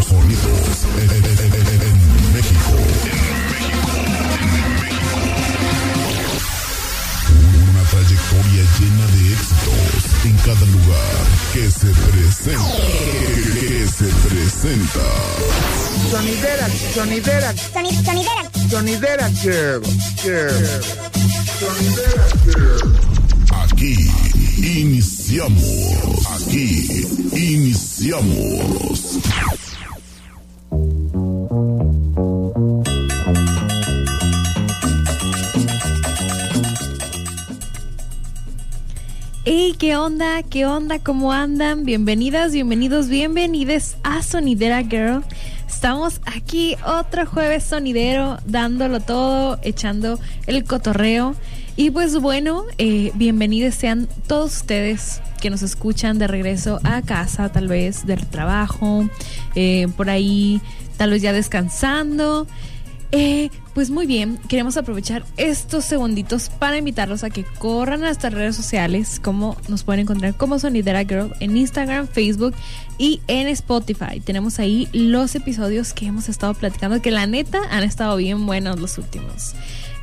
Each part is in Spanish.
los sonidos en, en- en- en- en México. Una trayectoria llena de éxitos en cada lugar que se presenta. Que se presenta. Sonidera, sonidera, Soni- sonidera. sonidera girl, girl. Sonidera girl. Aquí iniciamos. Aquí iniciamos. Hey, ¿qué onda? ¿Qué onda? ¿Cómo andan? Bienvenidas, bienvenidos, bienvenides a Sonidera Girl. Estamos aquí otro jueves sonidero, dándolo todo, echando el cotorreo. Y pues bueno, eh, bienvenidos sean todos ustedes que nos escuchan de regreso a casa, tal vez del trabajo, eh, por ahí, tal vez ya descansando. Eh, pues muy bien, queremos aprovechar estos segunditos para invitarlos a que corran a nuestras redes sociales, como nos pueden encontrar como Sonidera Girl en Instagram, Facebook y en Spotify. Tenemos ahí los episodios que hemos estado platicando, que la neta han estado bien buenos los últimos.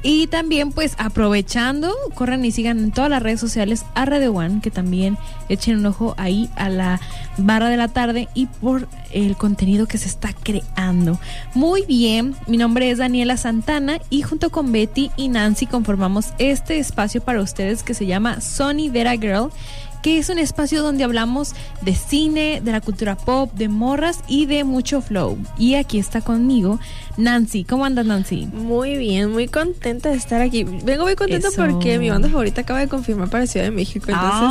Y también pues aprovechando, corran y sigan en todas las redes sociales a Radio One, que también echen un ojo ahí a la barra de la tarde y por el contenido que se está creando. Muy bien, mi nombre es Daniela Santana y junto con Betty y Nancy conformamos este espacio para ustedes que se llama Sony Vera Girl que es un espacio donde hablamos de cine, de la cultura pop, de morras y de mucho flow. Y aquí está conmigo Nancy. ¿Cómo andas, Nancy? Muy bien, muy contenta de estar aquí. Vengo muy contenta Eso. porque mi banda favorita acaba de confirmar para Ciudad de México, entonces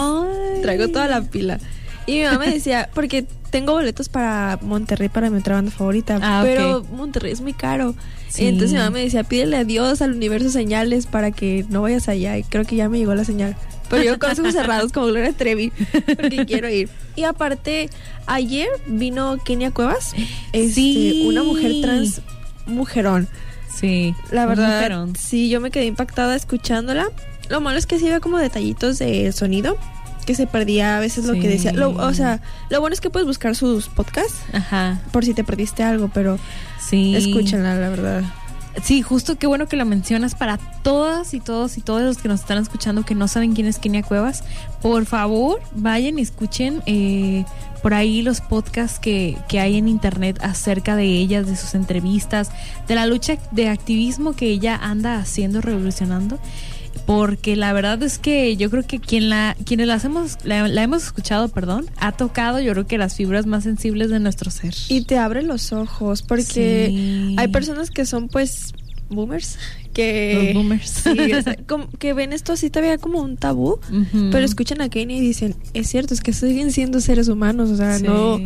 Ay. traigo toda la pila. Y mi mamá me decía, porque tengo boletos para Monterrey para mi otra banda favorita, Ah, pero Monterrey es muy caro. Sí. Entonces mi mamá me decía, pídele a Dios, al universo señales para que no vayas allá. Y creo que ya me llegó la señal. Pero yo con ojos cerrados como Gloria Trevi, porque quiero ir. Y aparte, ayer vino Kenia Cuevas, este, Sí. una mujer trans mujerón. Sí. La verdad, mujerón. sí, yo me quedé impactada escuchándola. Lo malo es que sí había como detallitos de sonido que se perdía a veces lo que decía. Lo- o sea, lo bueno es que puedes buscar sus podcasts Ajá. por si te perdiste algo, pero Sí. escúchenla, la verdad. Sí, justo qué bueno que lo mencionas para todas y todos y todos los que nos están escuchando que no saben quién es Kenia Cuevas. Por favor, vayan y escuchen eh, por ahí los podcasts que, que hay en internet acerca de ellas, de sus entrevistas, de la lucha de activismo que ella anda haciendo, revolucionando. Porque la verdad es que yo creo que quien la, quienes las hemos, la, la hemos escuchado, perdón, ha tocado yo creo que las fibras más sensibles de nuestro ser. Y te abre los ojos porque Sí. hay personas que son pues boomers que Los boomers. sí, o sea, como que ven esto así todavía como un tabú, pero escuchan a Kenia y dicen, es cierto, es que siguen siendo seres humanos, o sea, Sí. no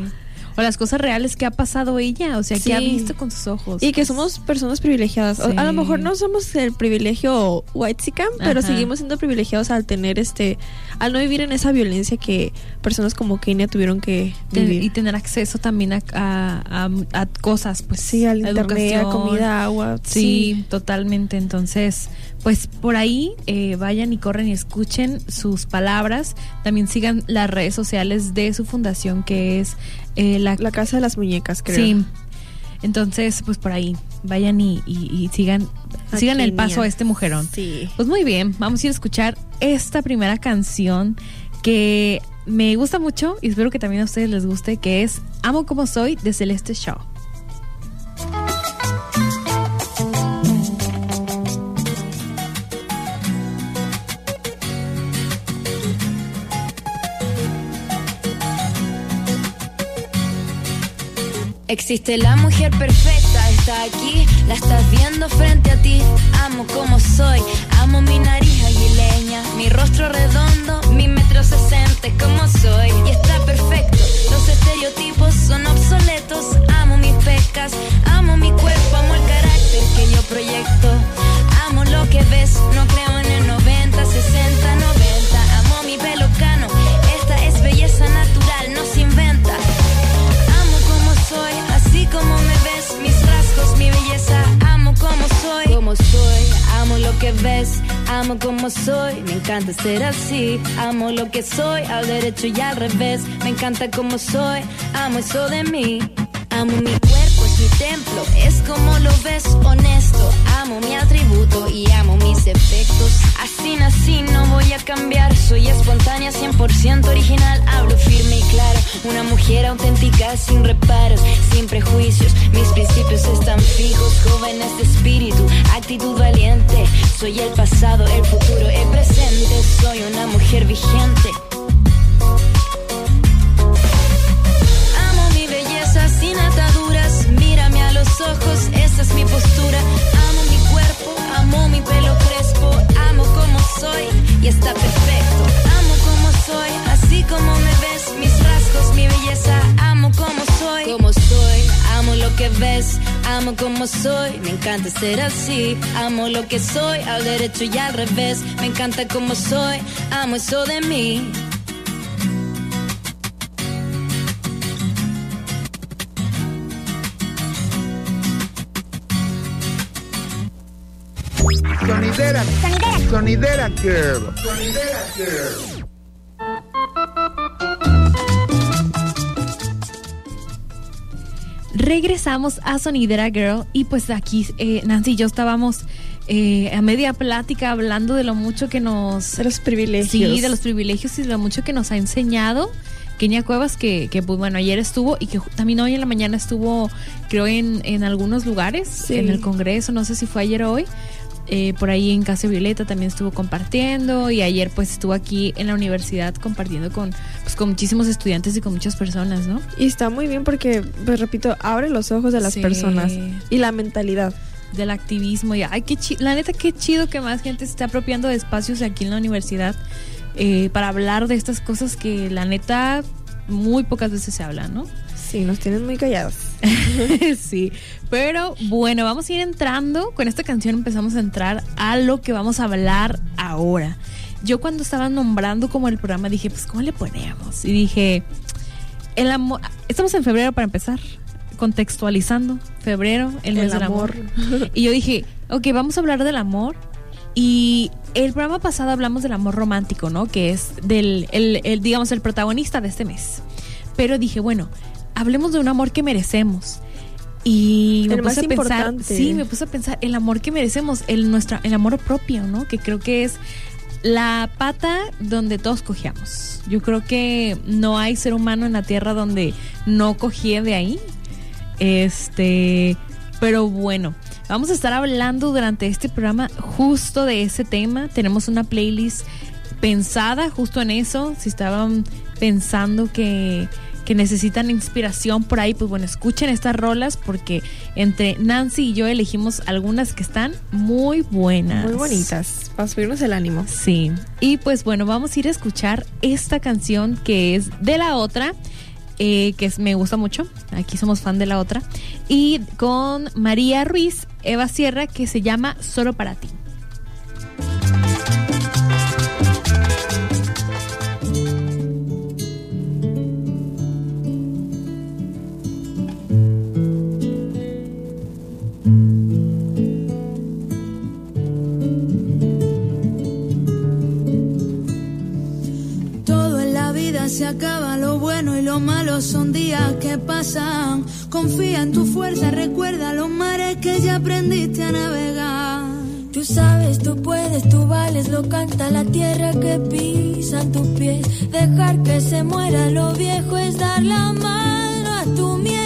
O las cosas reales que ha pasado ella, o sea, que ha Sí. visto con sus ojos. Y que somos personas privilegiadas. Sí. A lo mejor no somos el privilegio white pero Ajá. seguimos siendo privilegiados al tener este, al no vivir en esa violencia que personas como Kenia tuvieron que vivir. y tener acceso también a, a- a- a cosas, pues. sí, al internet, a comida, agua. Sí, totalmente. Entonces, pues por ahí eh, vayan y corren y escuchen sus palabras. También sigan las redes sociales de su fundación, que es eh, la, La casa de las muñecas, creo. Sí. Entonces, pues por ahí vayan y, y- y sigan, sigan el paso a este mujerón. Sí. Pues muy bien, vamos a ir a escuchar esta primera canción que me gusta mucho y espero que también a ustedes les guste, que es Amo como soy de Celeste Shaw. Existe la mujer perfecta, está aquí, la estás viendo frente a ti. Amo como soy, amo mi nariz aguileña, mi rostro redondo, mi metro sesenta, como soy. Y está perfecto, los estereotipos son obsoletos. Amo mis pecas, amo mi cuerpo, amo el carácter que yo proyecto. Amo lo que ves, no creo en como soy, me encanta ser así. Amo lo que soy, al derecho y al revés. Me encanta como soy, amo eso de mí. Amo mi cuerpo, es mi templo, es como lo ves, honesto. Amo mi atributo y amo mis efectos. Nací, no voy a cambiar. Soy espontánea, 100% original. Hablo firme y claro. Una mujer auténtica, sin reparos, sin prejuicios. Mis principios están fijos, jóvenes de espíritu, actitud valiente. Soy el pasado, el futuro, el presente. Soy una mujer vigente. Amo mi belleza sin ataduras. Mírame a los ojos, esa es mi postura. Amo mi cuerpo, amo mi pelo crespo. Y está perfecto. Amo como soy, así como me ves. Mis rasgos, mi belleza. Amo como soy. Como soy, amo lo que ves. Amo como soy, me encanta ser así. Amo lo que soy, al derecho y al revés. Me encanta como soy, amo eso de mí. Sonidera. Sonidera Girl. Sonidera Girl. Regresamos a Sonidera Girl y pues aquí eh, Nancy y yo estábamos eh, a media plática hablando de lo mucho que nos... De los privilegios. Sí, de los privilegios y de lo mucho que nos ha enseñado Kenia Cuevas, que, que pues bueno, ayer estuvo y que también hoy en la mañana estuvo, creo, en, en algunos lugares, Sí. en el Congreso, no sé si fue ayer o hoy. Eh, por ahí en Casa Violeta también estuvo compartiendo y ayer pues estuvo aquí en la universidad compartiendo con, pues, con muchísimos estudiantes y con muchas personas, ¿no? Y está muy bien porque, pues repito, abre los ojos de las Sí. personas y la mentalidad. del activismo y ay qué chi- la neta qué chido que más gente se esté apropiando de espacios aquí en la universidad eh, para hablar de estas cosas que la neta muy pocas veces se hablan, ¿no? Sí, nos tienen muy callados. sí, pero bueno, vamos a ir entrando. Con esta canción empezamos a entrar a lo que vamos a hablar ahora. Yo cuando estaba nombrando como el programa dije, pues ¿cómo le ponemos? Y dije, el amor, estamos en febrero para empezar, contextualizando, febrero, el mes El del amor. amor. Y yo dije, ok, vamos a hablar del amor. Y el programa pasado hablamos del amor romántico, ¿no? Que es del, el, el, digamos, el protagonista de este mes. Pero dije, bueno, hablemos de un amor que merecemos. Y me El puse a pensar, importante. sí, me puse a pensar el amor que merecemos, el nuestra, el amor propio, ¿no? Que creo que es la pata donde todos cogíamos. Yo creo que no hay ser humano en la tierra donde no cogía de ahí. Este, pero bueno, vamos a estar hablando durante este programa justo de ese tema. Tenemos una playlist pensada justo en eso. Si estaban pensando que, que necesitan inspiración por ahí, pues bueno, escuchen estas rolas porque entre Nancy y yo elegimos algunas que están muy buenas. Muy bonitas. Para subirnos el ánimo. Sí. Y pues bueno, vamos a ir a escuchar esta canción que es de la otra. eh, que es- me gusta mucho, aquí somos fan de la otra, y con María Ruiz, Eva Sierra, que se llama Solo para ti. Se acaba, lo bueno y lo malo son días que pasan. Confía en tu fuerza, recuerda los mares que ya aprendiste a navegar. Tú sabes, tú puedes, tú vales, lo canta la tierra que pisan tus pies. Dejar que se muera lo viejo es dar la mano a tu miedo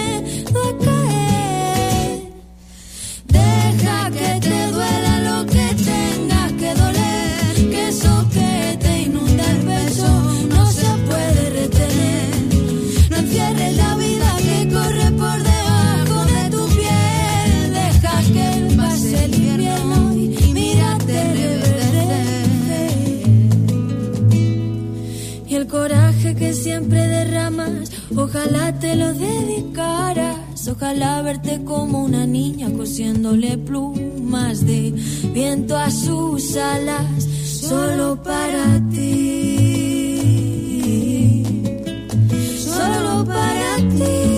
siempre derramas, ojalá te lo dedicaras. Ojalá verte como una niña cosiéndole plumas de viento a sus alas, solo para ti. Solo para ti.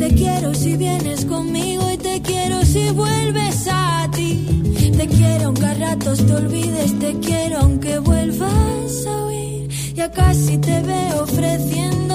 Te quiero si vienes conmigo y te quiero si vuelves a ti. Te quiero aunque a ratos te olvides, te quiero aunque vuelvas a oír. Ya casi te veo ofreciéndote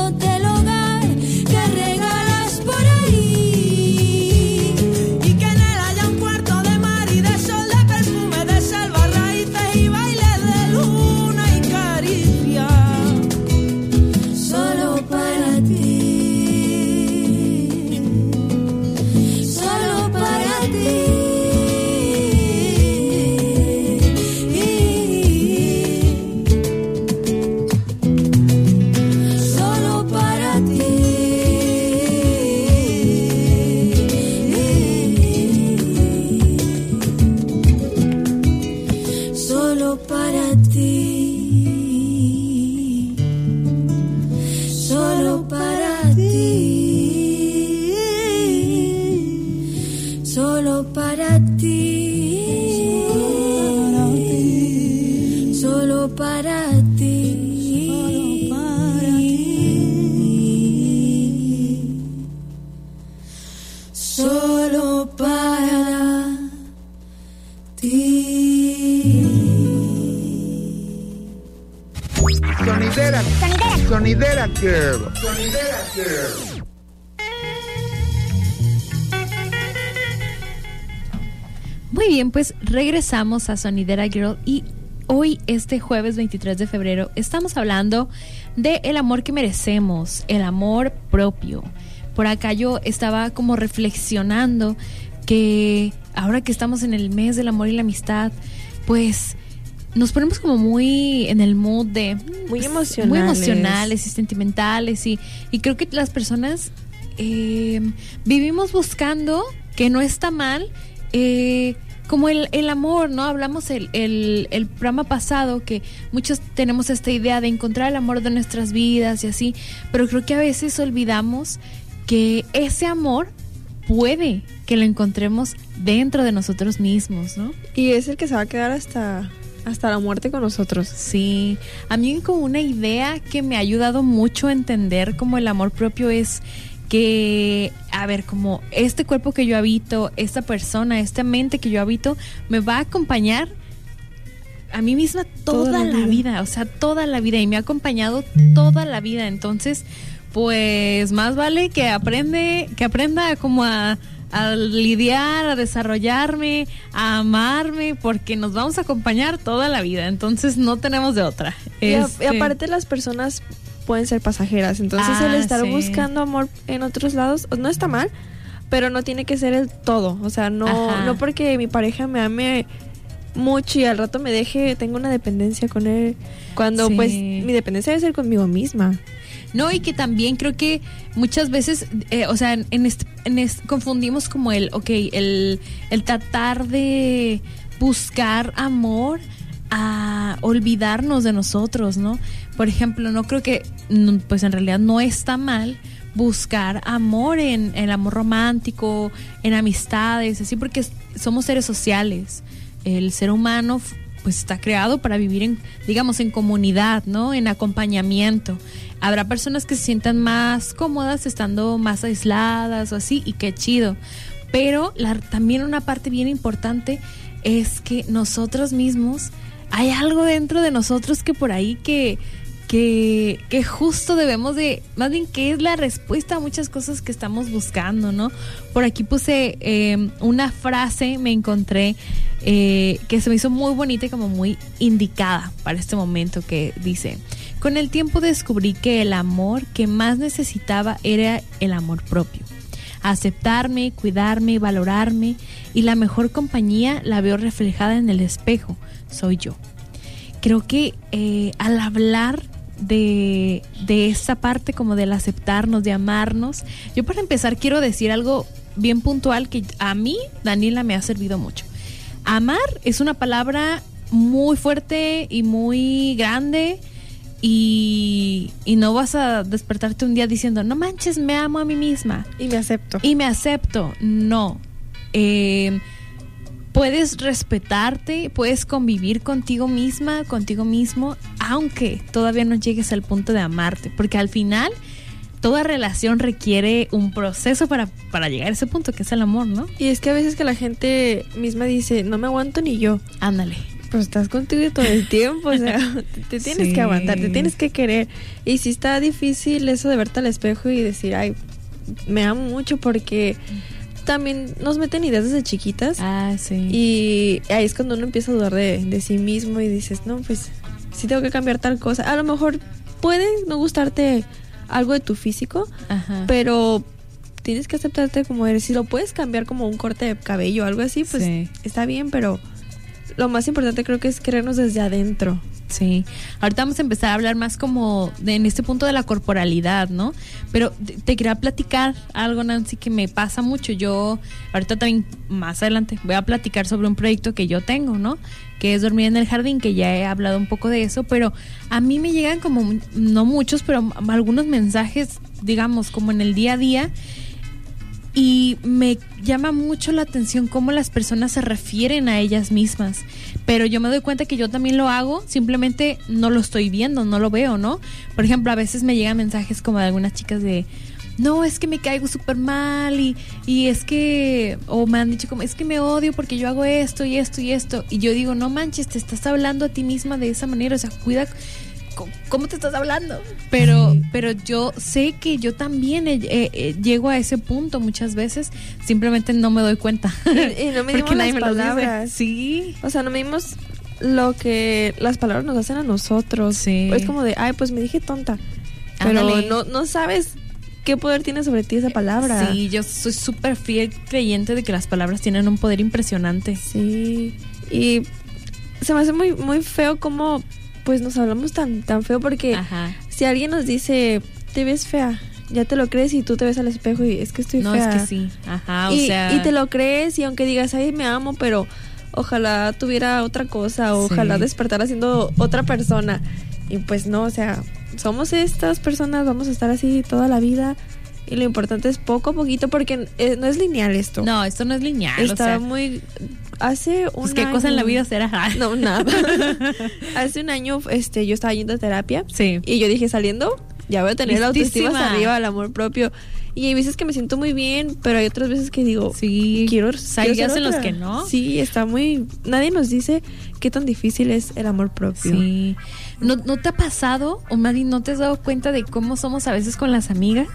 Muy bien, pues regresamos a Sonidera Girl y hoy, este jueves 23 de febrero, estamos hablando de el amor que merecemos, el amor propio. Por acá yo estaba como reflexionando que ahora que estamos en el mes del amor y la amistad, pues nos ponemos como muy en el mood de Muy pues, emocionales. muy emocionales y sentimentales y, y creo que las personas eh, vivimos buscando que no está mal eh, como el, el amor, ¿no? Hablamos el, el, el programa pasado que muchos tenemos esta idea de encontrar el amor de nuestras vidas y así, pero creo que a veces olvidamos que ese amor puede que lo encontremos dentro de nosotros mismos, ¿no? Y es el que se va a quedar hasta, hasta la muerte con nosotros. Sí, a mí como una idea que me ha ayudado mucho a entender como el amor propio es que, a ver, como este cuerpo que yo habito, esta persona, esta mente que yo habito, me va a acompañar a mí misma toda, Toda la la vida. vida, o sea, toda la vida y me ha acompañado toda la vida, entonces, pues más vale que aprende, que aprenda como a a lidiar, a desarrollarme, a amarme, porque nos vamos a acompañar toda la vida, entonces no tenemos de otra. Y, a- y Este, aparte las personas pueden ser pasajeras, entonces Ah, el estar sí. buscando amor en otros lados no está mal, pero no tiene que ser el todo, o sea, no Ajá. no porque mi pareja me ame mucho y al rato me deje, tengo una dependencia con él, cuando Sí. pues mi dependencia debe ser conmigo misma. No, y que también creo que muchas veces, eh, o sea, en, en en este- confundimos como el, ok, el, el tratar de buscar amor a olvidarnos de nosotros, ¿no? Por ejemplo, no creo que, pues en realidad no está mal buscar amor en el amor romántico, en amistades, así porque somos seres sociales. El ser humano pues está creado para vivir en, digamos, en comunidad, ¿no? En acompañamiento. Habrá personas que se sientan más cómodas estando más aisladas o así, y qué chido. Pero también una parte bien importante es que nosotros mismos, hay algo dentro de nosotros que por ahí que, que, que justo debemos de, más bien que es la respuesta a muchas cosas que estamos buscando, ¿no? Por aquí puse eh, una frase, me encontré, eh, que se me hizo muy bonita y como muy indicada para este momento, que dice, con el tiempo descubrí que el amor que más necesitaba era el amor propio. Aceptarme, cuidarme, valorarme y la mejor compañía la veo reflejada en el espejo, soy yo creo que eh, al hablar de, de esta parte como del aceptarnos, de amarnos, yo para empezar quiero decir algo bien puntual que a mí, Daniela, me ha servido mucho. Amar es una palabra muy fuerte y muy grande y, y no vas a despertarte un día diciendo, no manches, me amo a mí misma Y me acepto. y me acepto. No. Eh, puedes respetarte, puedes convivir contigo misma, contigo mismo, aunque todavía no llegues al punto de amarte, porque al final toda relación requiere un proceso para, para llegar a ese punto, que es el amor, ¿no? Y es que a veces que la gente misma dice, no me aguanto ni yo. Ándale. Pues estás contigo todo el tiempo, o sea, te, te tienes Sí. que aguantar, te tienes que querer. Y si está difícil eso de verte al espejo y decir, ay, me amo mucho porque también nos meten ideas desde chiquitas. Ah, sí. Y ahí es cuando uno empieza a dudar de, de sí mismo y dices, no, pues sí tengo que cambiar tal cosa. A lo mejor puede no gustarte algo de tu físico, Ajá. pero tienes que aceptarte como eres. Si lo puedes cambiar como un corte de cabello o algo así, pues Sí. está bien, pero lo más importante creo que es querernos desde adentro. Sí, ahorita vamos a empezar a hablar más como de, en este punto de la corporalidad, ¿no? Pero te, te quería platicar algo, Nancy, que me pasa mucho. Yo, ahorita también más adelante, voy a platicar sobre un proyecto que yo tengo, ¿no? Que es dormir en el jardín, que ya he hablado un poco de eso, pero a mí me llegan como, no muchos, pero algunos mensajes, digamos, como en el día a día, y me llama mucho la atención cómo las personas se refieren a ellas mismas. Pero yo me doy cuenta que yo también lo hago, simplemente no lo estoy viendo, no lo veo, ¿no? Por ejemplo, a veces me llegan mensajes como de algunas chicas de, no, es que me caigo súper mal y, y es que, o me han dicho como, es que me odio porque yo hago esto y esto y esto. Y yo digo, no manches, te estás hablando a ti misma de esa manera, o sea, cuida cómo te estás hablando. Pero, pero yo sé que yo también eh, eh, eh, llego a ese punto muchas veces, simplemente no me doy cuenta. Y, y no medimos las me palabras. Sí. O sea, no medimos lo que las palabras nos hacen a nosotros. Sí. Es como de, ay, pues me dije tonta. Pero Ándale. no, no sabes qué poder tiene sobre ti esa palabra. Sí, yo soy súper fiel creyente de que las palabras tienen un poder impresionante. Sí. Y se me hace muy, muy feo como pues nos hablamos tan, tan feo porque Ajá. si alguien nos dice, te ves fea, ya te lo crees y tú te ves al espejo y es que estoy No, fea. es que sí. Ajá, o y, sea. y te lo crees y aunque digas, ay, me amo, pero ojalá tuviera otra cosa, Sí. ojalá despertara siendo otra persona. Y pues no, o sea, somos estas personas, vamos a estar así toda la vida. Y lo importante es poco a poquito porque eh, no es lineal esto. No, esto no es lineal. Está o sea, muy... Hace un pues, ¿Qué cosa en la año- vida será? No, nada. Hace un año este, yo estaba yendo a terapia Sí. y yo dije, saliendo, ya voy a tener la autoestima Listísima. hasta arriba, el amor propio. Y hay veces que me siento muy bien, pero hay otras veces que digo, Sí. quiero, O sea, quiero hay días ser en los que no. Sí, está muy... Nadie nos dice qué tan difícil es el amor propio. Sí. ¿No, ¿No te ha pasado, o bien, no te has dado cuenta de cómo somos a veces con las amigas?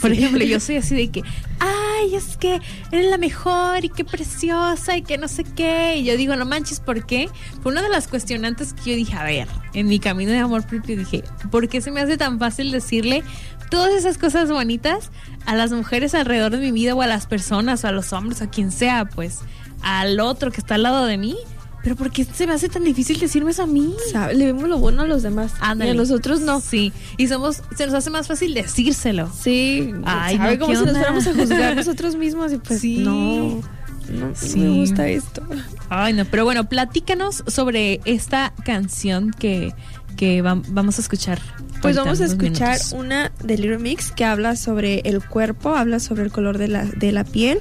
Por ejemplo, yo soy así de que, ay, es que eres la mejor y qué preciosa y que no sé qué. Y yo digo, no manches, ¿por qué? Fue una de las cuestionantes que yo dije, a ver, en mi camino de amor propio dije, ¿por qué se me hace tan fácil decirle todas esas cosas bonitas a las mujeres alrededor de mi vida o a las personas o a los hombres o a quien sea, pues, al otro que está al lado de mí? Pero ¿por qué se me hace tan difícil decirme eso a mí? ¿Sabe? Le vemos lo bueno a los demás. Ándale. Y a nosotros no. Sí, y somos, se nos hace más fácil decírselo. Sí. Ay, ¿sabe? no, Como ¿qué si nos fuéramos a juzgar nosotros mismos y pues Sí. no. No, Sí. me gusta esto. Ay, no, pero bueno, platícanos sobre esta canción que, que vam- vamos a escuchar. Pues vamos a escuchar minutos. una de Little Mix que habla sobre el cuerpo, habla sobre el color de la, de la piel,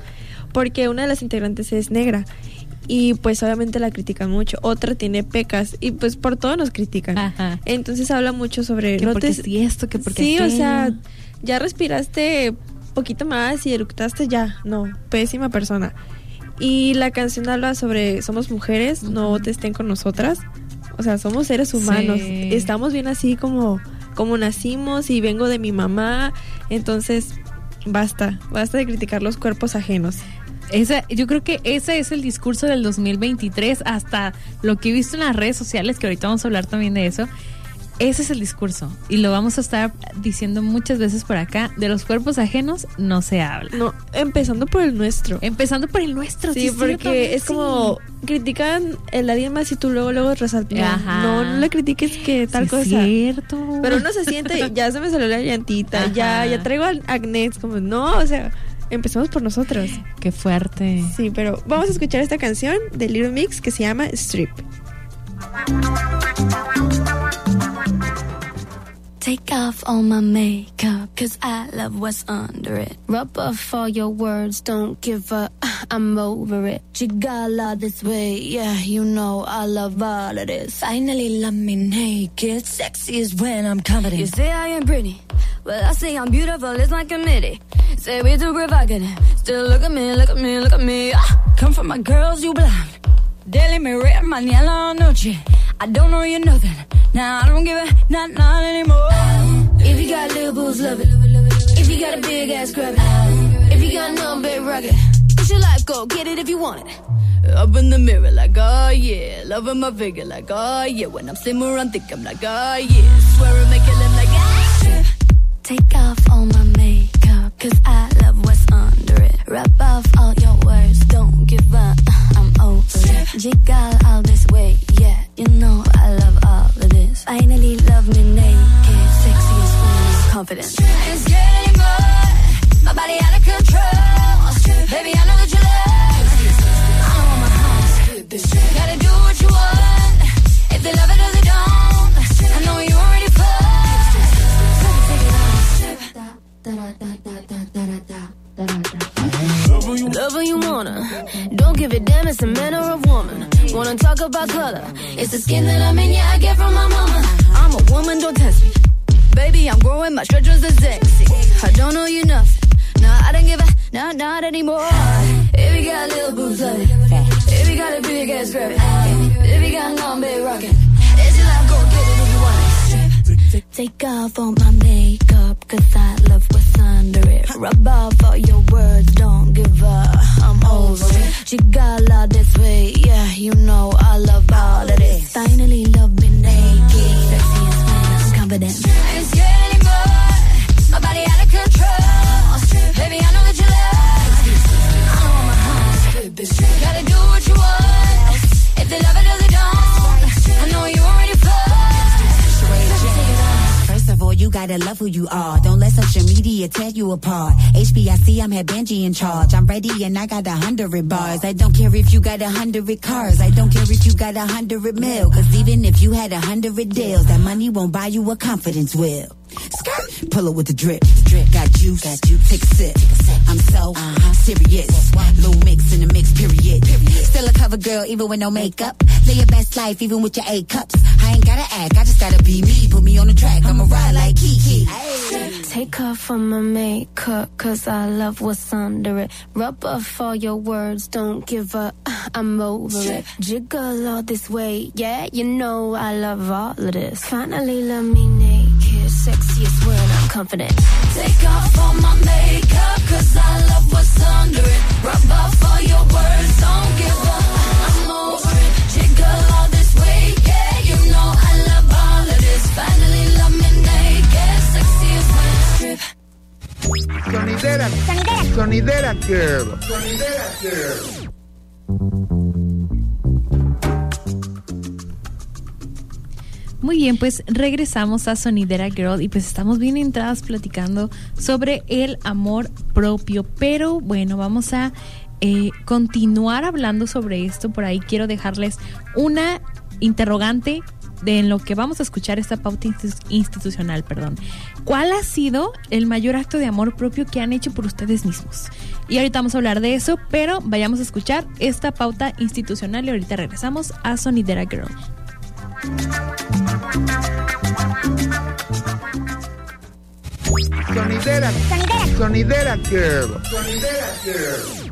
porque una de las integrantes es negra. Y pues obviamente la critican mucho. Otra tiene pecas y pues por todo nos critican. Ajá. Entonces habla mucho sobre... Que no porque te- sí esto, que porque Sí, o sea, ya respiraste poquito más y eructaste ya. No, pésima persona. Y la canción habla sobre somos mujeres, no te estén con nosotras. O sea, somos seres humanos. Sí. Estamos bien así como, como nacimos y vengo de mi mamá. Entonces, basta, basta de criticar los cuerpos ajenos. Esa, yo creo que ese es el discurso del 2023, hasta lo que he visto en las redes sociales, que ahorita vamos a hablar también de eso. Ese es el discurso. Y lo vamos a estar diciendo muchas veces por acá. De los cuerpos ajenos no se habla. No, empezando por el nuestro. Empezando por el nuestro. Sí, cierto, porque es sí. como critican el más y tú luego luego resaltas. Ajá. no, no le critiques que tal Sí, es cosa. cierto. Pero uno se siente, ya se me salió la llantita, Ajá. ya, ya traigo acné, como, no, o sea, empezamos por nosotros. Qué fuerte. Sí, pero vamos a escuchar esta canción de Little Mix que se llama Strip. Take off all my makeup, cause I love what's under it. Rub off all your words, don't give up, I'm over it. Chigala this way, yeah, you know I love all of this. Finally love me naked, sexy is when I'm confident. You say I am pretty, Well, I say I'm beautiful, it's my committee. Say we too provocative. Still look at me, look at me, look at me. Ah, come from my girls, you blind. Daily me red, mañana noche. I don't know you nothing. Now I don't give a not not anymore. If you got little boobs, love it. If you got a big ass, grab it. If you got no big rugged, push your life, go get it if you want it. Up in the mirror, like, oh yeah. Loving my figure, like, oh yeah. When I'm simmering, think I'm like, oh yeah. Swear and make it look like, ah. Take off all my makeup, cause I love what's under it. Rub off all your words, don't give up, I'm over it. Jiggle all this weight, yeah, you know I love all of this. Finally love me naked, sexiest when I'm confident. I ain't scared anymore, my body out of control. Baby, I know Love who you wanna. Don't give a damn, it's a man or a woman. Wanna talk about color? It's the skin that I'm in, yeah, I get from my mama. I'm a woman, don't test me. Baby, I'm growing, my stretchers are sexy. I don't know you nothing. Nah, I don't give a, nah, not anymore. If you got little boobs, love it. If you got a big ass, grab it. If you got long, big rockin'. Take off all my makeup, cause I love what's under it. Rub off all your words, don't give up, I'm over it. Jiggle all this way, yeah, you know I love all of this. Finally gotta love who you are. Don't let social media tear you apart. HBIC, I'm had Benji in charge. I'm ready and I got a hundred bars. I don't care if you got a hundred cars. I don't care if you got a hundred mil. Cause even if you had a hundred deals, that money won't buy you a confidence will. Skirt, pull it with the drip. Drip, got juice, got you. Take a sip. I'm so uh-huh, serious. Low mix in the mix, period. Still a cover girl, even with no makeup. Live your best life, even with your A cups. I ain't gotta act, I just gotta be me. Put me on the track, I'ma ride like Kiki. Take off all my makeup, cause I love what's under it. Rub off all your words, don't give up, I'm over it. Jiggle all this way, yeah, you know I love all of this. Finally love me naked, sexiest when I'm confident. Take off all my makeup, cause I love what's under it. Rub off all your words, don't give up, I'm over it. Jiggle all this way, yeah, you know I love all of this. Finally love me naked, sexiest when I strip. Sonidera. Sonidera Girl. Sonidera Girl. Muy bien, pues regresamos a Sonidera Girl y pues estamos bien entradas platicando sobre el amor propio. Pero bueno, vamos a eh, continuar hablando sobre esto. Por ahí quiero dejarles una interrogante de en lo que vamos a escuchar esta pauta insti- institucional, perdón. ¿Cuál ha sido el mayor acto de amor propio que han hecho por ustedes mismos? Y ahorita vamos a hablar de eso, pero vayamos a escuchar esta pauta institucional y ahorita regresamos a Sonidera Girl. Sonidera. Sonidera Girl. Sonidera Girl.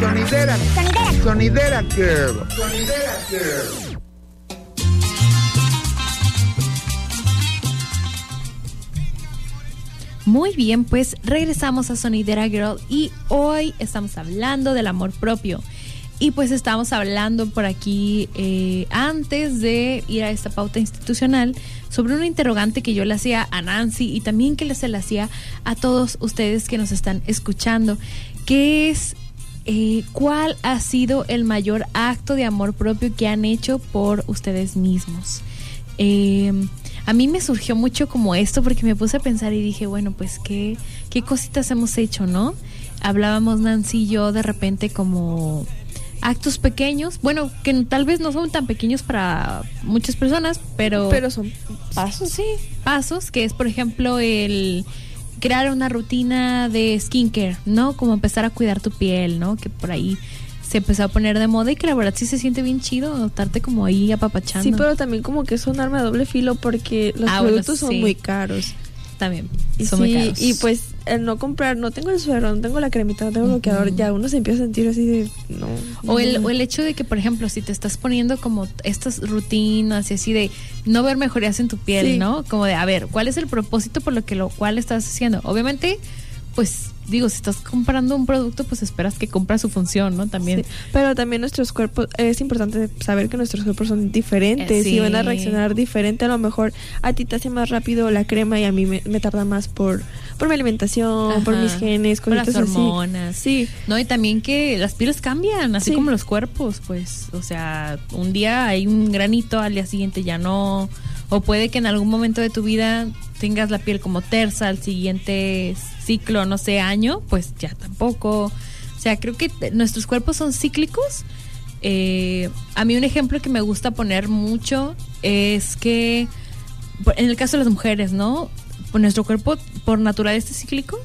Sonidera. Sonidera Girl. Sonidera Girl. Muy bien, pues regresamos a Sonidera Girl y hoy estamos hablando del amor propio. Y pues estamos hablando por aquí eh, antes de ir a esta pauta institucional sobre una interrogante que yo le hacía a Nancy y también que se le hacía a todos ustedes que nos están escuchando, que es eh, cuál ha sido el mayor acto de amor propio que han hecho por ustedes mismos. Eh, a mí me surgió mucho como esto porque me puse a pensar y dije, bueno, pues qué, qué cositas hemos hecho, ¿no? Hablábamos Nancy y yo de repente como actos pequeños, bueno, que tal vez no son tan pequeños para muchas personas, pero... Pero son pasos. Sí, pasos, que es por ejemplo el crear una rutina de skincare, ¿no? Como empezar a cuidar tu piel, ¿no? Que por ahí se empezó a poner de moda y que la verdad sí se siente bien chido estarte como ahí apapachando. Sí, pero también como que es un arma de doble filo porque los Ah, bueno, productos son muy caros. también. Son muy sí, caros. y pues el no comprar, no tengo el suero, no tengo la cremita, no tengo bloqueador, ya uno se empieza a sentir así de no. O el, no. o el hecho de que, por ejemplo, si te estás poniendo como estas rutinas y así de no ver mejorías en tu piel, Sí. ¿no? Como de, a ver, ¿cuál es el propósito por lo que lo cual estás haciendo? Obviamente, pues digo, si estás comprando un producto, pues esperas que cumpla su función, ¿no? También. Sí, Pero también nuestros cuerpos, es importante saber que nuestros cuerpos son diferentes Eh, sí. y van a reaccionar diferente. A lo mejor a ti te hace más rápido la crema y a mí me, me tarda más por, por mi alimentación, por mis genes, Por las así. hormonas. Sí, No, y también que las pieles cambian, así Sí. como los cuerpos, pues, o sea, un día hay un granito, al día siguiente ya no, o puede que en algún momento de tu vida tengas la piel como tersa, al siguiente ciclo, no sé, año, pues ya tampoco. O sea, creo que nuestros cuerpos son cíclicos. Eh, a mí un ejemplo que me gusta poner mucho es que, en el caso de las mujeres, ¿no? Pues nuestro cuerpo por naturaleza es cíclico.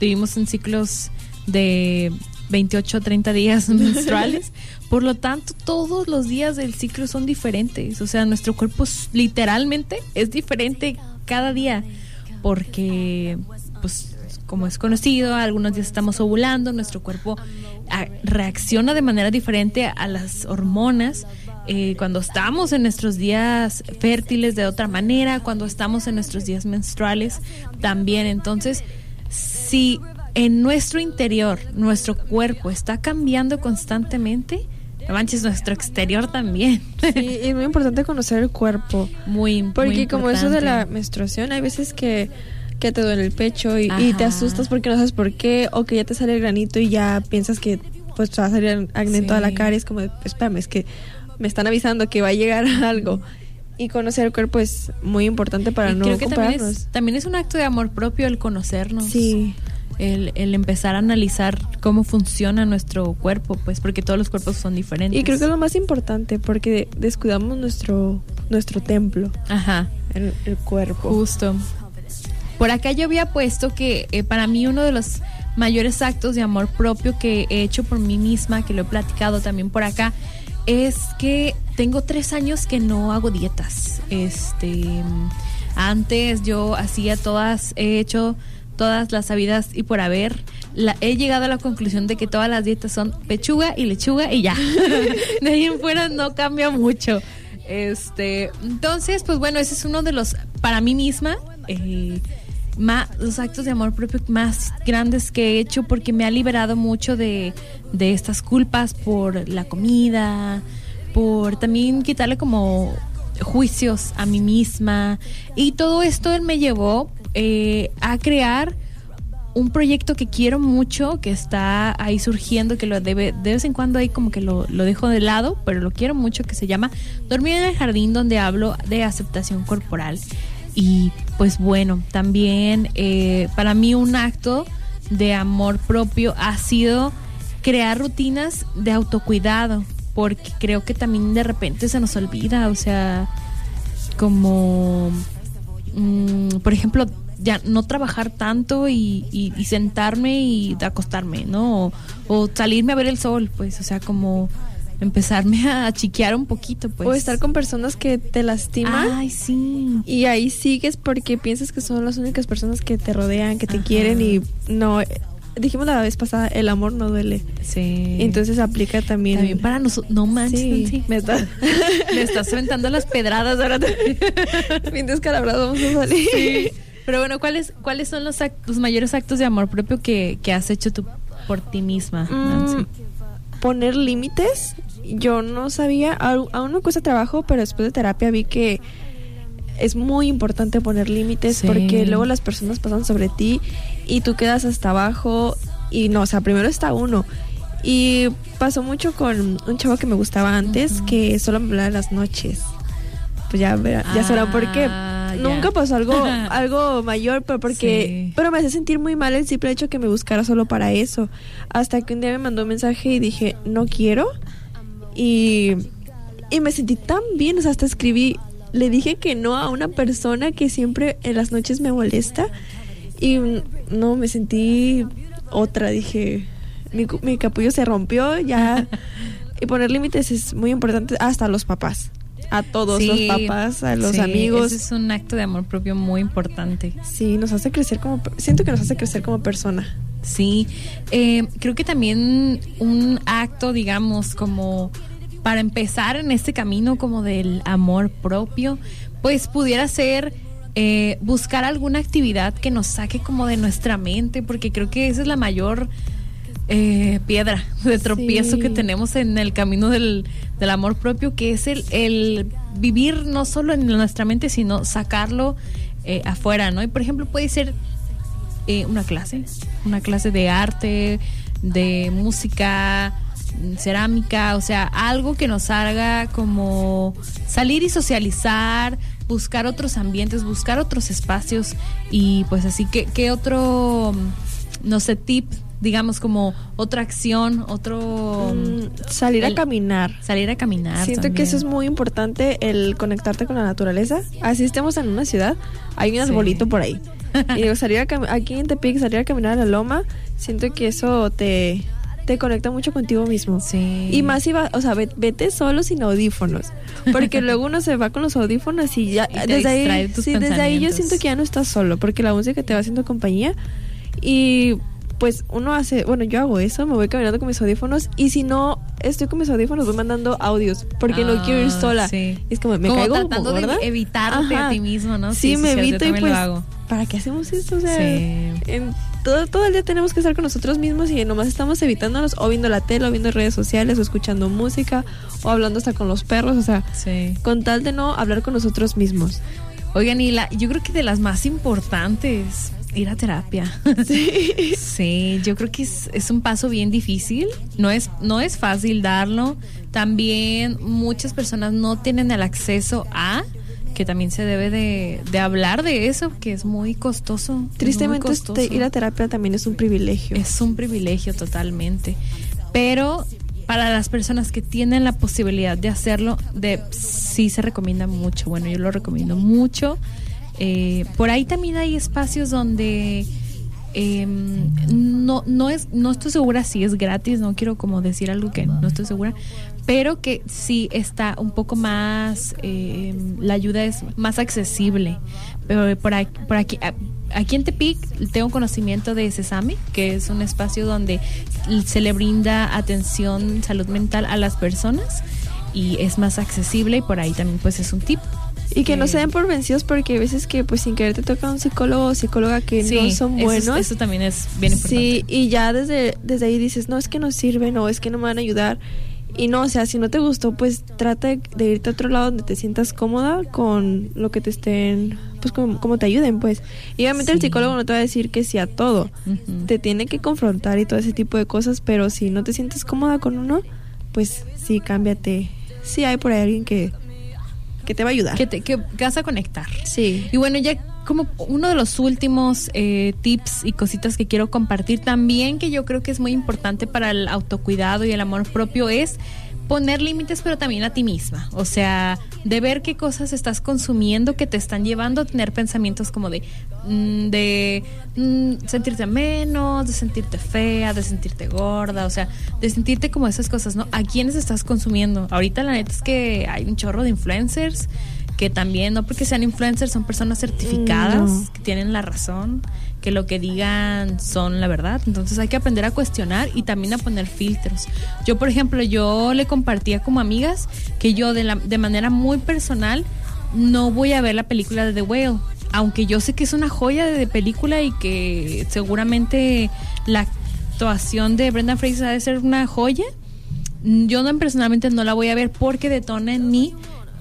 Vivimos en ciclos de 28 a 30 días menstruales. Por lo tanto, todos los días del ciclo son diferentes. O sea, nuestro cuerpo es- literalmente es diferente cada día. Porque, pues, como es conocido, algunos días estamos ovulando, nuestro cuerpo ah, reacciona de manera diferente a las hormonas. eh, cuando estamos en nuestros días fértiles de otra manera, cuando estamos en nuestros días menstruales también. Entonces, si en nuestro interior nuestro cuerpo está cambiando constantemente, no manches, nuestro exterior también. sí, es muy importante conocer el cuerpo. muy Porque muy como eso de la importante. menstruación, hay veces que, que te duele el pecho y, y te asustas porque no sabes por qué, o que ya te sale el granito y ya piensas que pues te va a salir acné en toda la Sí. cara y es como, espérame, es que me están avisando que va a llegar algo. Y conocer el cuerpo es muy importante para Y no creo que también es, también es un acto de amor propio el conocernos. Sí, El, el empezar a analizar cómo funciona nuestro cuerpo, pues porque todos los cuerpos son diferentes. y creo que es lo más importante porque descuidamos nuestro, nuestro templo, Ajá. el, el cuerpo. Justo. Por acá yo había puesto que eh, para mí uno de los mayores actos de amor propio que he hecho por mí misma, que lo he platicado también por acá, es que tengo tres años que no hago dietas. Este, antes yo hacía todas, he hecho todas las sabidas y por haber, he llegado a la conclusión de que todas las dietas son pechuga y lechuga y ya. de ahí en fuera no cambia mucho. Este, entonces, pues bueno, ese es uno de los, para mí misma, eh, más, los actos de amor propio más grandes que he hecho porque me ha liberado mucho de, de estas culpas por la comida, por también quitarle como juicios a mí misma. Y todo esto me llevó eh, a crear un proyecto que quiero mucho, que está ahí surgiendo, que lo debe, de vez en cuando ahí como que lo, lo dejo de lado, pero lo quiero mucho, que se llama Dormir en el Jardín, donde hablo de aceptación corporal. Y pues bueno, también eh, para mí un acto de amor propio ha sido crear rutinas de autocuidado, porque creo que también de repente se nos olvida, o sea, como, mm, por ejemplo, ya no trabajar tanto y, y- y sentarme y acostarme, ¿no? O, o salirme a ver el sol, pues, o sea, como empezarme a chiquear un poquito, pues. o estar con personas que te lastiman. Ay, sí. Y ahí sigues porque piensas que son las únicas personas que te rodean, que te Ajá. quieren y no. Dijimos la vez pasada, el amor no duele. Sí. Entonces aplica también. También para nosotros, no manches, Sí. Me, estás, me estás aventando las pedradas ahora. Bien descalabrado vamos a salir. Pero bueno, ¿cuáles cuáles son los, act- los mayores actos de amor propio que, que has hecho tú por ti misma, Nancy? Mm, poner límites. Yo no sabía, aún me cuesta trabajo, pero después de terapia vi que es muy importante poner límites Sí. porque luego las personas pasan sobre ti y tú quedas hasta abajo y no, o sea, primero está uno. Y pasó mucho con un chavo que me gustaba antes que solo me hablaba en las noches. Pues ya, ya sabrán por qué. Nunca pasó algo algo mayor, pero porque Sí. pero me hace sentir muy mal el simple hecho que me buscara solo para eso. Hasta que un día me mandó un mensaje y dije, "No quiero." Y y me sentí tan bien, o sea, hasta escribí, le dije que no a una persona que siempre en las noches me molesta y no me sentí otra, dije, mi, mi capullo se rompió, ya y poner límites es muy importante hasta los papás. A todos, Sí, los papás, a los sí, amigos. Ese es un acto de amor propio muy importante. Sí, nos hace crecer como, siento que nos hace crecer como persona. Sí, eh, creo que también un acto, digamos, como para empezar en este camino como del amor propio, pues pudiera ser eh, buscar alguna actividad que nos saque como de nuestra mente, porque creo que esa es la mayor eh, piedra de tropiezo Sí. que tenemos en el camino del, del amor propio, que es el, el vivir no solo en nuestra mente, sino sacarlo eh, afuera, ¿no? Y por ejemplo puede ser eh, una clase, una clase de arte, de música, cerámica, o sea, algo que nos haga como salir y socializar, buscar otros ambientes, buscar otros espacios y pues así que qué otro no sé tip, digamos como otra acción, otro Mm, salir a caminar. salir a caminar. Siento que eso es muy importante, el conectarte con la naturaleza. Así estemos en una ciudad, hay un Sí. arbolito por ahí. Y digo, salir a aquí en Tepic, salir a caminar a la loma, siento que eso te, te conecta mucho contigo mismo. Sí. Y más si va, o sea, ve- vete solo sin audífonos. Porque luego uno se va con los audífonos y ya Y desde ahí, sí, desde ahí yo siento que ya no estás solo, porque la música te va haciendo compañía. Y pues uno hace, bueno, yo hago eso, me voy caminando con mis audífonos y si no estoy con mis audífonos voy mandando audios porque no quiero ir Ah, sola. sí. Es como me Como caigo como tratando de evitarte a ti mismo, ¿no? Sí, me sí, evito y pues hago. ¿para qué hacemos esto? O sea, en todo, todo el día tenemos que estar con nosotros mismos y nomás estamos evitándonos o viendo la tele o viendo redes sociales o escuchando música o hablando hasta con los perros, o sea, Sí. con tal de no hablar con nosotros mismos. Oigan, y la, yo creo que de las más importantes, ir a terapia. Sí. yo creo que es, es un paso bien difícil. No es, no es fácil darlo. También muchas personas no tienen el acceso a, que también se debe de, de hablar de eso, que es muy costoso. muy Tristemente este, ir a terapia también es un privilegio. Es un privilegio totalmente. Pero para las personas que tienen la posibilidad de hacerlo, de, sí se recomienda mucho. Bueno, yo lo recomiendo mucho. Eh, por ahí también hay espacios donde eh, no, no, es, no estoy segura si es gratis, no quiero como decir algo que no estoy segura, pero que sí está un poco más, eh, la ayuda es más accesible. Pero por aquí, por aquí, aquí en Tepic tengo conocimiento de Sesame, que es un espacio donde se le brinda atención, salud mental a las personas y es más accesible y por ahí también pues es un tip. Y que no se den por vencidos porque hay veces que pues sin querer te toca un psicólogo o psicóloga que Sí, no son eso buenos. Eso, también es bien importante. Sí, y ya desde, desde ahí dices, no, es que no sirve, no, es que no me van a ayudar. Y no, o sea, si no te gustó, pues trata de, irte a otro lado donde te sientas cómoda con lo que te estén, pues como, como te ayuden, pues. Y obviamente el psicólogo no te va a decir que sí a todo. Te tiene que confrontar y todo ese tipo de cosas, pero si no te sientes cómoda con uno, pues sí, cámbiate. Sí hay por ahí alguien que, que te va a ayudar. que, te, que, vas a conectar. Sí. Y bueno, ya como uno de los últimos eh, tips y cositas que quiero compartir también, que yo creo que es muy importante para el autocuidado y el amor propio, es poner límites, pero también a ti misma. O sea, de ver qué cosas estás consumiendo que te están llevando a tener pensamientos como de, mm, de mm, sentirte menos, de sentirte fea, de sentirte gorda, o sea, de sentirte como esas cosas, ¿no? ¿A quiénes estás consumiendo? Ahorita la neta es que hay un chorro de influencers que también, no porque sean influencers, son personas certificadas, No. que tienen la razón, que lo que digan son la verdad. Entonces hay que aprender a cuestionar y también a poner filtros. Yo, por ejemplo, yo le compartía como amigas que yo de, la, de manera muy personal no voy a ver la película de The Whale. Aunque yo sé que es una joya de película y que seguramente la actuación de Brendan Fraser ha de ser una joya, yo no, personalmente no la voy a ver porque detona en mí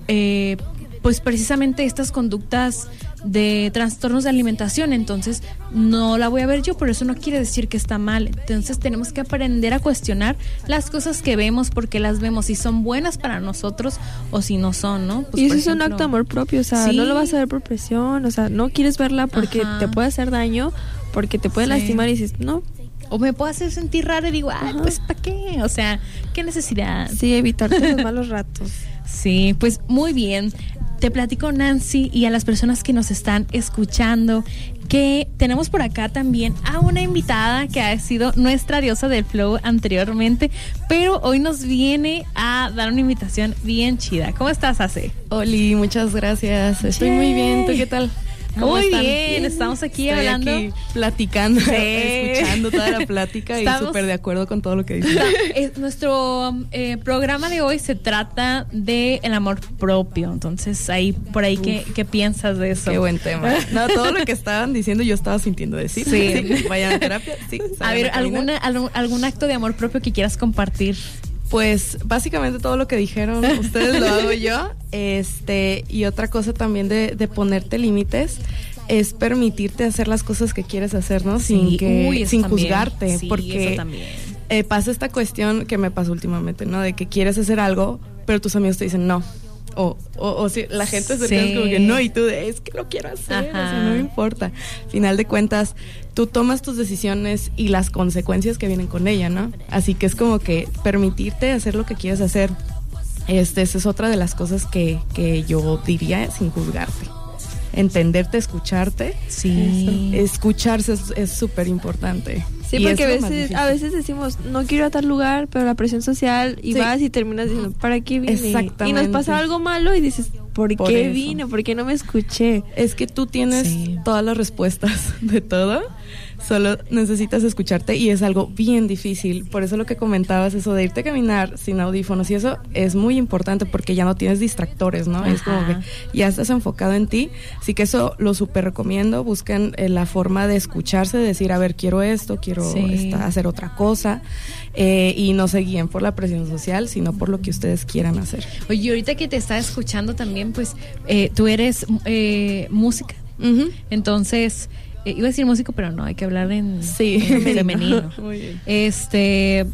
eh, pues precisamente estas conductas de trastornos de alimentación entonces no la voy a ver yo pero eso no quiere decir que está mal entonces tenemos que aprender a cuestionar las cosas que vemos porque las vemos si son buenas para nosotros o si no son no Pues, y eso es un acto de amor propio, o sea, Sí. no lo vas a ver por presión, o sea, no quieres verla porque Ajá. te puede hacer daño, porque te puede Sí. lastimar y dices, no, o me puedo hacer sentir rara y digo ay Ajá. pues para qué o sea qué necesidad sí, evitarte los malos ratos. Sí, pues muy bien. Te platico Nancy y a las personas que nos están escuchando que tenemos por acá también a una invitada que ha sido nuestra diosa del flow anteriormente, pero hoy nos viene a dar una invitación bien chida. ¿Cómo estás, Ace? Oli, muchas gracias. Estoy muy bien. ¿Tú qué tal? ¿Cómo Muy bien, estamos aquí Estoy hablando. Aquí platicando, escuchando toda la plática Estamos- y súper de acuerdo con todo lo que dices. Eh, nuestro eh, programa de hoy se trata de el amor propio. Entonces, ahí por ahí, ¿qué, qué piensas de eso? Qué buen tema. No, todo lo que estaban diciendo yo estaba sintiendo decir. Sí. Vayan a terapia. Sí. A ver. ¿alguna, algún, algún acto de amor propio que quieras compartir? Pues básicamente todo lo que dijeron ustedes lo hago yo. Este, y otra cosa también de, de ponerte límites es permitirte hacer las cosas que quieres hacer, ¿no? Sin que, uy, sin también. juzgarte. Sí, porque eh, pasa esta cuestión que me pasó últimamente, ¿no? De que quieres hacer algo, pero tus amigos te dicen no. O, o, o si la gente se Sí. como que no, y tú de, es que lo quiero hacer, o sea, no me importa. Final de cuentas, tú tomas tus decisiones y las consecuencias que vienen con ella, ¿no? Así que es como que permitirte hacer lo que quieres hacer. Este, esa es otra de las cosas que, que yo diría sin juzgarte. Entenderte, escucharte. Sí. Escucharse es- es súper importante. Sí, Y porque a veces, a veces decimos, no quiero a tal lugar, pero la presión social, y Sí. vas y terminas diciendo, ¿para qué vine? Y Exactamente. nos pasa algo malo y dices, ¿por, Por qué eso. vine? ¿Por qué no me escuché? Es que tú tienes Sí. todas las respuestas de todo, solo necesitas escucharte y es algo bien difícil. Por eso lo que comentabas, eso de irte a caminar sin audífonos y eso es muy importante porque ya no tienes distractores, ¿no? Es como que ya estás enfocado en ti. Así que eso lo súper recomiendo. Busquen eh, la forma de escucharse, de decir, a ver, quiero esto, quiero Sí. esta- hacer otra cosa. eh, y no se guíen por la presión social, sino por lo que ustedes quieran hacer. Oye, ahorita que te estaba escuchando también, pues eh, tú eres eh, música. Ujú. Entonces, eh, iba a decir músico, pero no, hay que hablar en, Sí. en femenino. Muy bien. Este,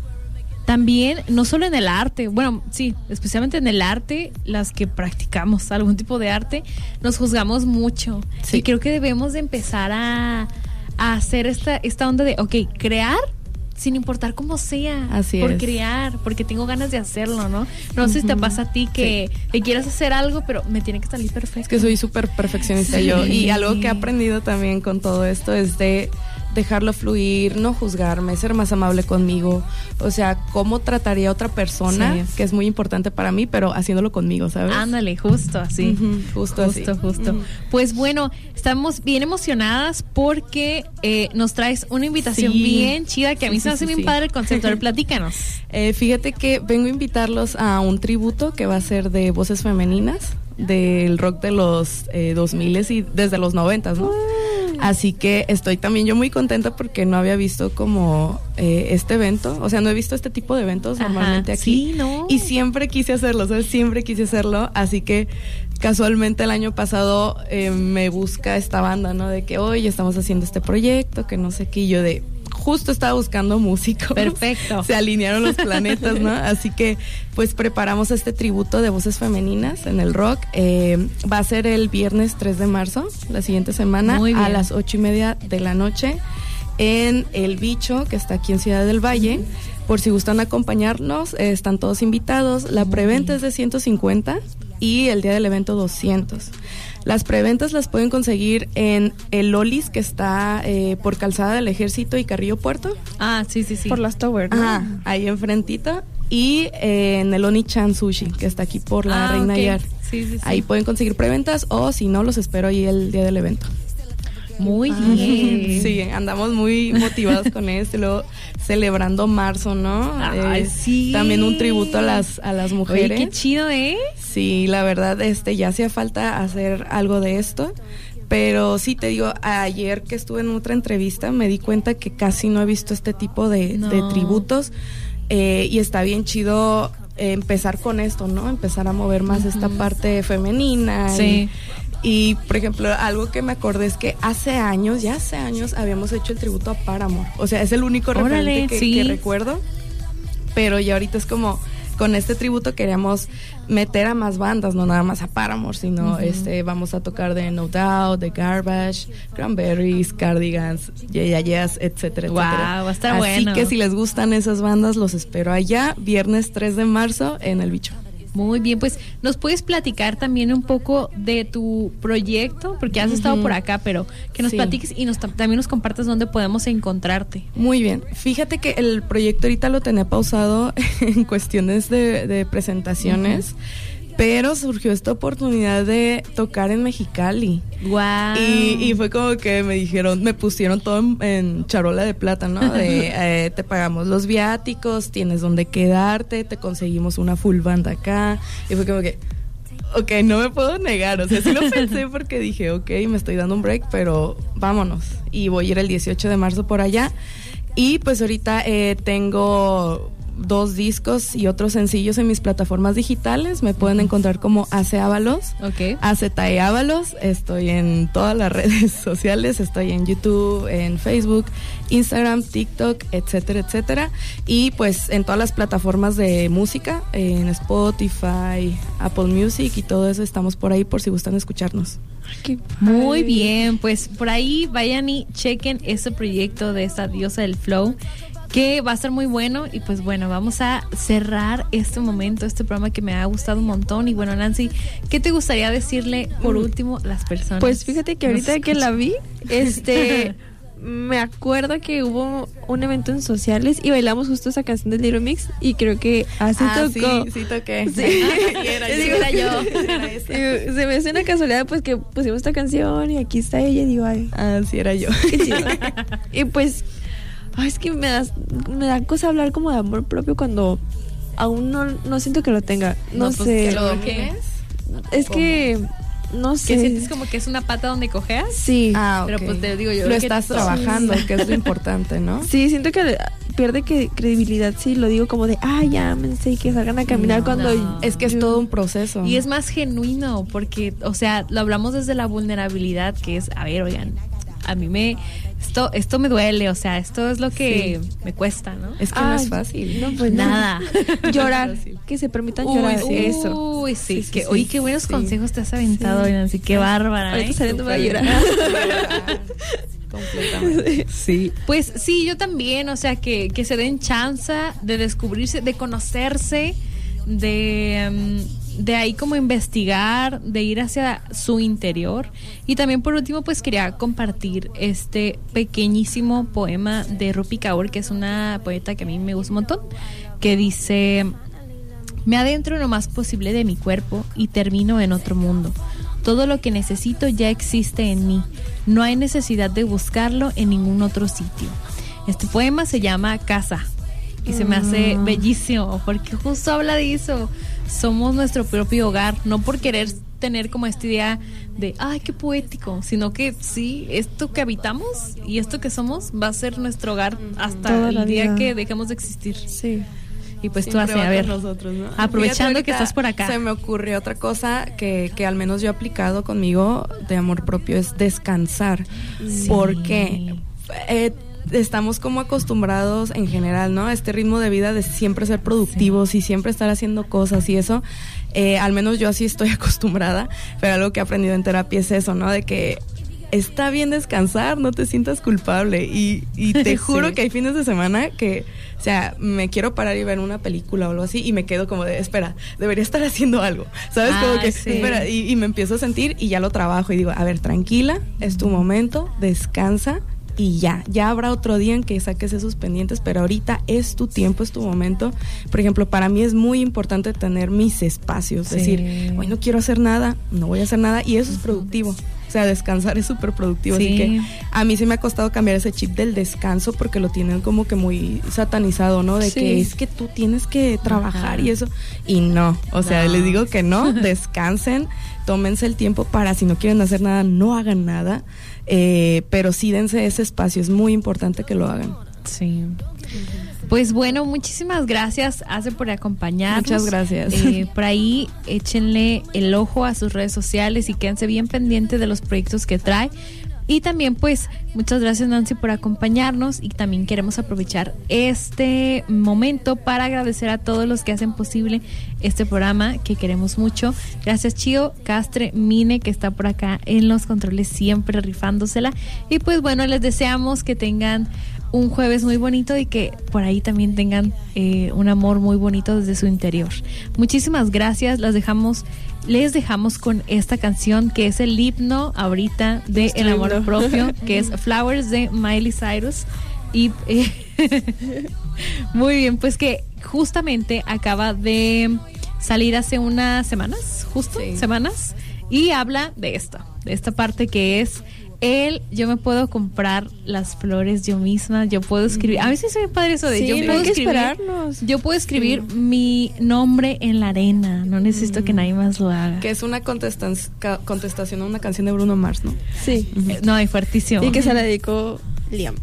también, no solo en el arte, bueno, sí, especialmente en el arte, las que practicamos algún tipo de arte, nos juzgamos mucho. Sí. Y creo que debemos de empezar a, a hacer esta, esta onda de, ok, crear sin importar cómo sea, Así por es. crear, porque tengo ganas de hacerlo, ¿no? No sé si te pasa a ti que, que quieras hacer algo, pero me tiene que salir perfecto. Es que soy súper perfeccionista Sí. yo. Y algo que he aprendido también con todo esto es de dejarlo fluir, no juzgarme, ser más amable conmigo. O sea, cómo trataría a otra persona, Sí. que es muy importante para mí, pero haciéndolo conmigo, ¿sabes? Ándale, justo así. Ujú, justo así. Justo, justo. Ujú. Pues bueno, estamos bien emocionadas porque eh, nos traes una invitación Sí. bien chida que a mí Sí, se me hace bien padre el concepto. A ver, platícanos. Eh, fíjate que vengo a invitarlos a un tributo que va a ser de voces femeninas del rock de los eh, 2000 y desde los 90, ¿no? Así que estoy también yo muy contenta porque no había visto como eh, este evento, o sea, no he visto este tipo de eventos Ajá, normalmente aquí. sí, ¿no? Y siempre quise hacerlo, ¿sabes? Siempre quise hacerlo, así que casualmente el año pasado eh, me busca esta banda, ¿no? De que, oye, estamos haciendo este proyecto, que no sé qué, y yo de... Justo estaba buscando músicos. Perfecto. Se alinearon los planetas, ¿no? Así que, pues preparamos este tributo de voces femeninas en el rock. Eh, va a ser el viernes 3 de marzo, la siguiente semana, a las ocho y media de la noche, en El Bicho, que está aquí en Ciudad del Valle. Por si gustan acompañarnos, eh, están todos invitados. La preventa es de 150 y el día del evento 200. Las preventas las pueden conseguir en el Lolis, que está eh, por Calzada del Ejército y Carrillo Puerto. Ah, sí, sí, sí. Por las Tower, ¿no? Ajá, ahí enfrentito. Y eh, en el Oni-chan Sushi, que está aquí por la Ah, Reina ok. Yar. Sí, sí, sí. Ahí pueden conseguir preventas o si no, los espero ahí el día del evento. Muy bien. Sí, andamos muy motivados con esto. y Luego celebrando marzo, ¿no? Ay, sí. También un tributo a las, a las Oye, mujeres. qué chido, ¿eh? Sí, la verdad, este, ya hacía falta hacer algo de esto. Pero sí, te digo, ayer que estuve en otra entrevista me di cuenta que casi no he visto este tipo de, No. de tributos. eh, y está bien chido eh, empezar con esto, ¿no? Empezar a mover más esta parte femenina. Sí. Y, por ejemplo, algo que me acordé es que hace años, ya hace años, habíamos hecho el tributo a Paramore. O sea, es el único referente que, sí. que recuerdo pero ya ahorita es como con este tributo queríamos meter a más bandas, no nada más a Paramore, sino este vamos a tocar de No Doubt, de Garbage, Cranberries, Cardigans, Yeah Yeah Yeahs, etcétera, Guau, etcétera. va a estar Así bueno. que si les gustan esas bandas, los espero allá, viernes 3 de marzo en El Bicho. Muy bien, pues nos puedes platicar también un poco de tu proyecto, porque has estado por acá, pero que nos Sí. platiques y nos, también nos compartas dónde podemos encontrarte. Muy bien. Fíjate que el proyecto ahorita lo tenía pausado en cuestiones de, de presentaciones, pero surgió esta oportunidad de tocar en Mexicali. Wow. Y, y fue como que me dijeron, me pusieron todo en, en charola de plata, ¿no? De eh, te pagamos los viáticos, tienes donde quedarte, te conseguimos una full band acá. Y fue como que, ok, no me puedo negar. O sea, sí lo pensé porque dije, ok, me estoy dando un break, pero vámonos. Y voy a ir el 18 de marzo por allá. Y pues ahorita eh, tengo dos discos y otros sencillos en mis plataformas digitales. Me pueden encontrar como Ace Ábalos. Ok. Azetae Ábalos. Estoy en todas las redes sociales. Estoy en YouTube, en Facebook, Instagram, TikTok, etcétera, etcétera. Y pues en todas las plataformas de música, en Spotify, Apple Music y todo eso estamos por ahí por si gustan escucharnos. Muy bien, pues por ahí vayan y chequen ese proyecto de esta diosa del flow que va a estar muy bueno y pues bueno, vamos a cerrar este momento, este programa que me ha gustado un montón y bueno, Nancy, ¿qué te gustaría decirle por último a las personas? Pues fíjate que ahorita que la vi, este, me acuerdo que hubo un evento en sociales y bailamos justo esa canción de Little Mix y creo que así Ah, tocó. sí, sí toqué. Sí. Era digo, Era yo. se me hace una casualidad pues que pusimos esta canción y aquí está ella y digo, ay, Ah, sí, era yo. qué chido. y pues, ay, es que me, das, me da cosa hablar como de amor propio cuando aún no, no siento que lo tenga. No, No, pues, sé. que lo ¿Por qué? domines. Es que, no sé. ¿Que sientes como que es una pata donde cojeas? Sí. Ah, Pero ok. pues te digo yo. Lo que estás trabajando, que es lo importante, ¿no? Sí, siento que pierde que credibilidad si lo digo como de, ay, llámense y que salgan a caminar No, cuando... no. Es que es todo un proceso. Y es más genuino porque, o sea, lo hablamos desde la vulnerabilidad, que es, a ver, oigan, a mí me, esto, esto me duele, o sea, esto es lo que me cuesta, ¿no? Es que no es fácil. No, pues. Nada. Llorar, que se permitan Uy, llorar, sí. eso. Uy, sí, que, sí, oye, qué buenos consejos te has aventado. Nancy, qué bárbara. Ahorita ¿eh? saliendo va a llorar. Completamente. Sí, pues sí, yo también, o sea, que, que se den chance de descubrirse, de conocerse, de, mm, de ahí como investigar, de ir hacia su interior. Y también por último, pues quería compartir este pequeñísimo poema de Rupi Kaur, que es una poeta que a mí me gusta un montón, que dice... Me adentro lo más posible de mi cuerpo y termino en otro mundo. Todo lo que necesito ya existe en mí. No hay necesidad de buscarlo en ningún otro sitio. Este poema se llama Casa y se me hace bellísimo porque justo habla de eso. Somos nuestro propio hogar, no por querer tener como esta idea de, ay, qué poético, sino que sí, esto que habitamos y esto que somos va a ser nuestro hogar hasta Toda el día vida. que dejemos de existir. Sí. Y pues tú Siempre haces, a ver, nosotros, ¿no? aprovechando que estás por acá. Se me ocurrió otra cosa que, que al menos yo he aplicado conmigo de amor propio es descansar. Porque eh, estamos como acostumbrados en general, ¿no? A este ritmo de vida de siempre ser productivos y siempre estar haciendo cosas y eso. eh, al menos yo así estoy acostumbrada, pero algo que he aprendido en terapia es eso, ¿no? De que está bien descansar, no te sientas culpable. Y, y te juro Sí. que hay fines de semana que, o sea, me quiero parar y ver una película o algo así y me quedo como de, espera, debería estar haciendo algo. ¿Sabes? Ah, como que, sí. espera, y, y me empiezo a sentir y ya lo trabajo y digo, a ver, tranquila, es tu momento, descansa. Y ya, ya habrá otro día en que saques esos pendientes, pero ahorita es tu tiempo, es tu momento. Por ejemplo, para mí es muy importante tener mis espacios, Sí. decir, hoy no quiero hacer nada, no voy a hacer nada, y eso es productivo. O sea, descansar es súper productivo. Sí. Así que a mí sí me ha costado cambiar ese chip del descanso porque lo tienen como que muy satanizado, ¿no? De Sí. que es que tú tienes que trabajar Ajá. y eso. Y no, o sea, No. les digo que no, descansen, tómense el tiempo para si no quieren hacer nada, no hagan nada. Eh, pero sí dense ese espacio, es muy importante que lo hagan. Sí. Pues bueno, muchísimas gracias, Hace, por acompañarnos. Muchas gracias. Eh, por ahí échenle el ojo a sus redes sociales y quédense bien pendientes de los proyectos que trae. Y también pues muchas gracias Nancy por acompañarnos y también queremos aprovechar este momento para agradecer a todos los que hacen posible este programa que queremos mucho. Gracias Chio, Castre, Mine que está por acá en los controles siempre rifándosela. Y pues bueno, les deseamos que tengan un jueves muy bonito y que por ahí también tengan eh, un amor muy bonito desde su interior. Muchísimas gracias, las dejamos, les dejamos con esta canción que es el himno ahorita de El amor propio, que es Flowers de Miley Cyrus. Y eh, muy bien, pues que justamente acaba de salir hace unas semanas, justo, Sí. semanas, y habla de esto, de esta parte que es el yo me puedo comprar las flores yo misma, yo puedo escribir, a veces soy padre eso de Sí, yo no puedo hay que escribir, esperarnos. yo puedo escribir mi nombre en la arena, no necesito que nadie más lo haga. Que es una contestación a una canción de Bruno Mars, ¿no? Sí. No, hay fuertísimo. Y que se la dedicó Liam.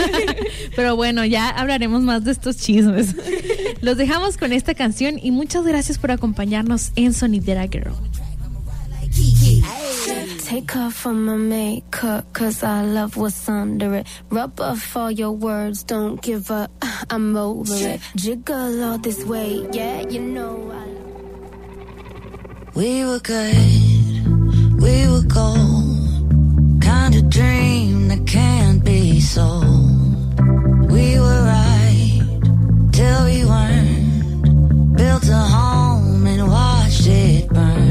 Pero bueno, ya hablaremos más de estos chismes. Los dejamos con esta canción y muchas gracias por acompañarnos en Sonidera Girl. Take off on my makeup, cause I love what's under it. Rub off all your words, don't give up, I'm over it. Jiggle all this way, yeah, you know I We were good, we were gold. Kind of dream that can't be sold. We were right till we weren't. Built a home and watched it burn.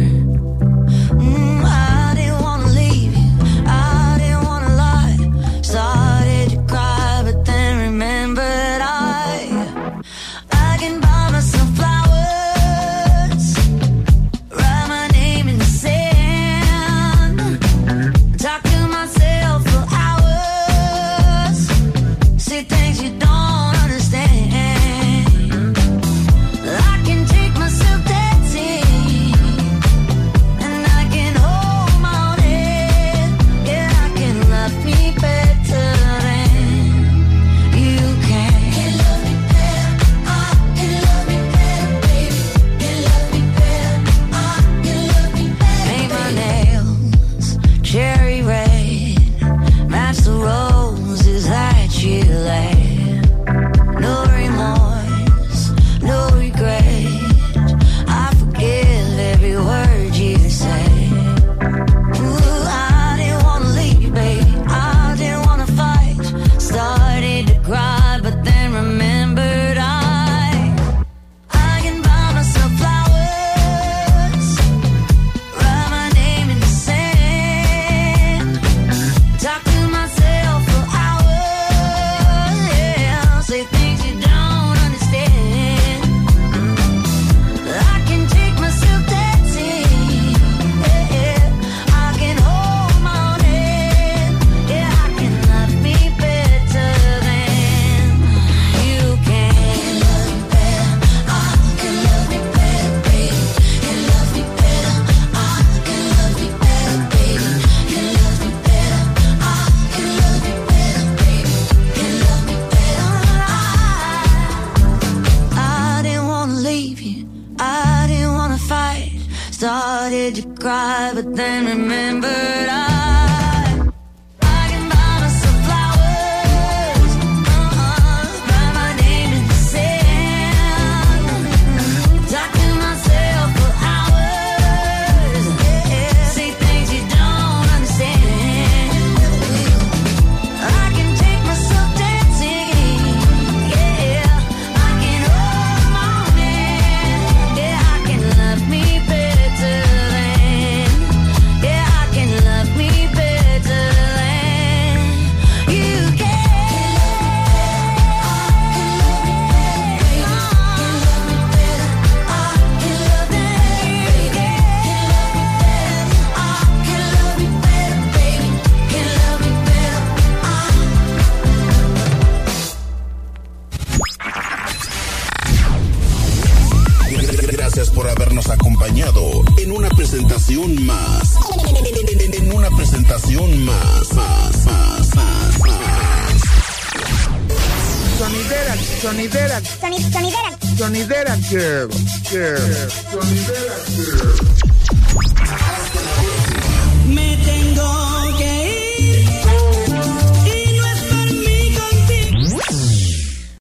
But then remembered